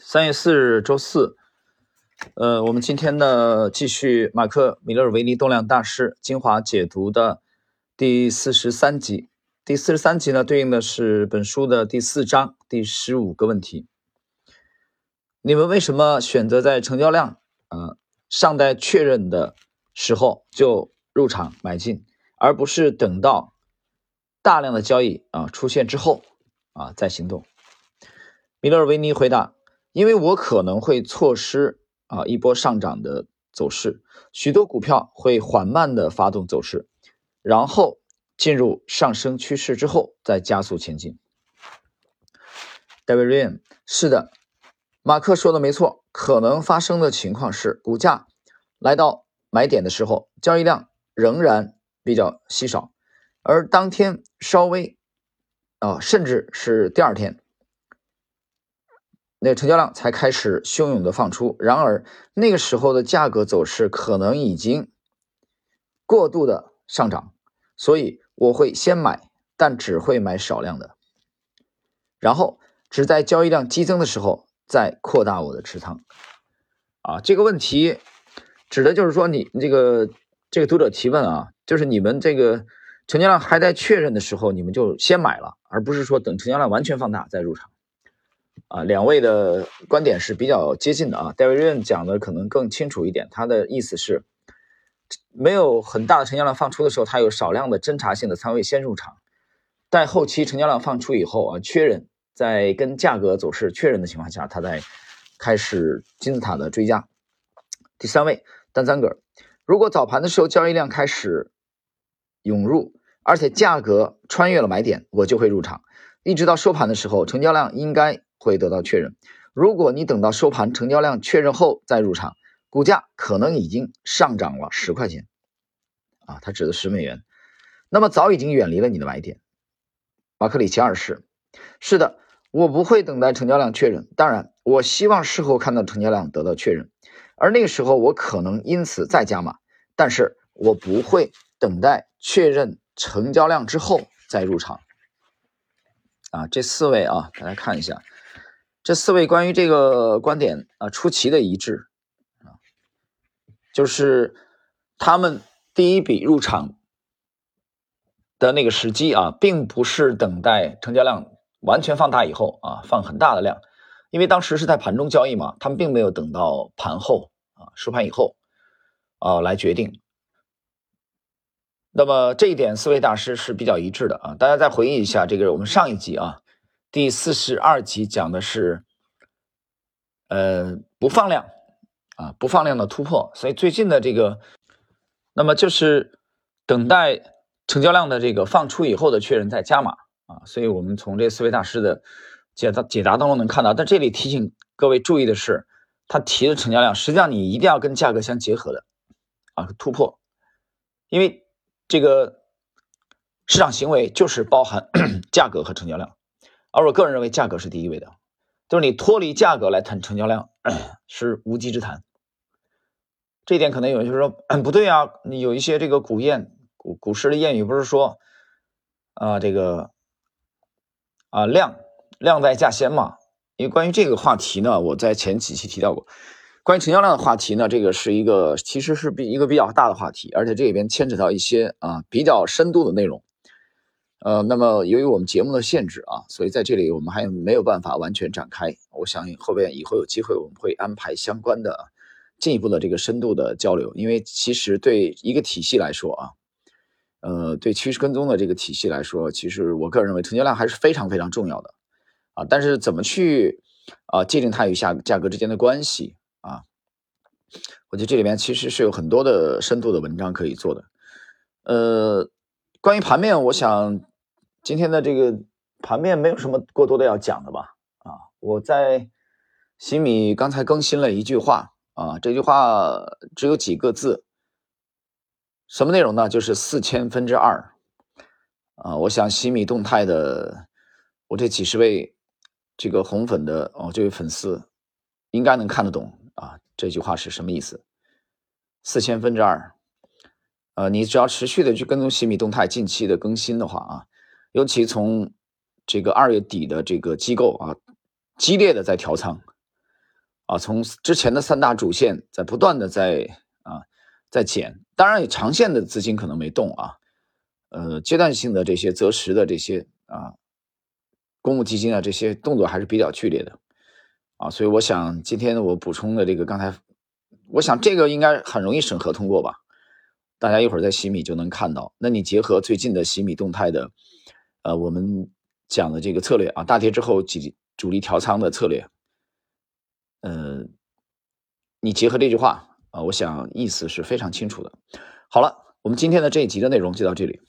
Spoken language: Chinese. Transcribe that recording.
三月四日，周四。呃，我们今天呢，继续马克·米勒尔维尼动量大师精华解读的第四十三集。第四十三集呢，对应的是本书的第四章第十五个问题。你们为什么选择在成交量啊尚待确认的时候就入场买进，而不是等到大量的交易啊出现之后啊再行动？米勒尔维尼回答：“因为我可能会错失啊一波上涨的走势，许多股票会缓慢的发动走势，然后进入上升趋势之后再加速前进。” David Ryan 是的，马克说的没错，可能发生的情况是，股价来到买点的时候，交易量仍然比较稀少，而当天稍微啊，甚至是第二天。那成交量才开始汹涌的放出，然而那个时候的价格走势可能已经过度的上涨，所以我会先买，但只会买少量的，然后只在交易量激增的时候再扩大我的持仓。啊，这个问题指的就是说，你这个这个读者提问啊，就是你们这个成交量还在确认的时候，你们就先买了，而不是说等成交量完全放大再入场。啊，两位的观点是比较接近的啊。戴维润讲的可能更清楚一点，他的意思是，没有很大的成交量放出的时候，他有少量的侦查性的仓位先入场，待后期成交量放出以后啊，确认在跟价格走势确认的情况下，他再开始金字塔的追加。第三位，单三个，如果早盘的时候交易量开始涌入，而且价格穿越了买点，我就会入场，一直到收盘的时候，成交量应该。会得到确认。如果你等到收盘成交量确认后再入场，股价可能已经上涨了十块钱，啊，它指的十美元，那么早已经远离了你的买点。马克里奇二世，是的，我不会等待成交量确认，当然，我希望事后看到成交量得到确认，而那个时候我可能因此再加码，但是我不会等待确认成交量之后再入场。啊，这四位啊，大家看一下。这四位关于这个观点啊出奇的一致啊，就是他们第一笔入场的那个时机啊，并不是等待成交量完全放大以后啊放很大的量，因为当时是在盘中交易嘛，他们并没有等到盘后啊收盘以后啊来决定。那么这一点四位大师是比较一致的啊，大家再回忆一下这个我们上一集啊。第四十二集讲的是，呃，不放量啊，不放量的突破。所以最近的这个，那么就是等待成交量的这个放出以后的确认再加码啊。所以我们从这四位大师的解答解答当中能看到，但这里提醒各位注意的是，他提的成交量实际上你一定要跟价格相结合的啊，突破，因为这个市场行为就是包含 价格和成交量。而我个人认为，价格是第一位的，就是你脱离价格来谈成交量 是无稽之谈。这一点可能有人就说 不对啊，你有一些这个古谚、古古诗的谚语不是说啊这个啊量量在价先嘛？因为关于这个话题呢，我在前几期提到过，关于成交量的话题呢，这个是一个其实是比一个比较大的话题，而且这里边牵扯到一些啊比较深度的内容。呃，那么由于我们节目的限制啊，所以在这里我们还没有办法完全展开。我想后边以后有机会我们会安排相关的进一步的这个深度的交流。因为其实对一个体系来说啊，呃，对趋势跟踪的这个体系来说，其实我个人认为成交量还是非常非常重要的啊。但是怎么去啊界定它与下价格之间的关系啊？我觉得这里面其实是有很多的深度的文章可以做的。呃，关于盘面，我想。今天的这个盘面没有什么过多的要讲的吧？啊，我在西米刚才更新了一句话啊，这句话只有几个字，什么内容呢？就是四千分之二啊。我想西米动态的我这几十位这个红粉的哦，这位粉丝应该能看得懂啊，这句话是什么意思？四千分之二，呃，你只要持续的去跟踪西米动态近期的更新的话啊。尤其从这个二月底的这个机构啊，激烈的在调仓，啊，从之前的三大主线在不断的在啊在减，当然长线的资金可能没动啊，呃，阶段性的这些择时的这些啊公募基金啊这些动作还是比较剧烈的啊，所以我想今天我补充的这个刚才，我想这个应该很容易审核通过吧。大家一会儿在洗米就能看到。那你结合最近的洗米动态的，呃，我们讲的这个策略啊，大跌之后主主力调仓的策略，呃，你结合这句话啊，我想意思是非常清楚的。好了，我们今天的这一集的内容就到这里。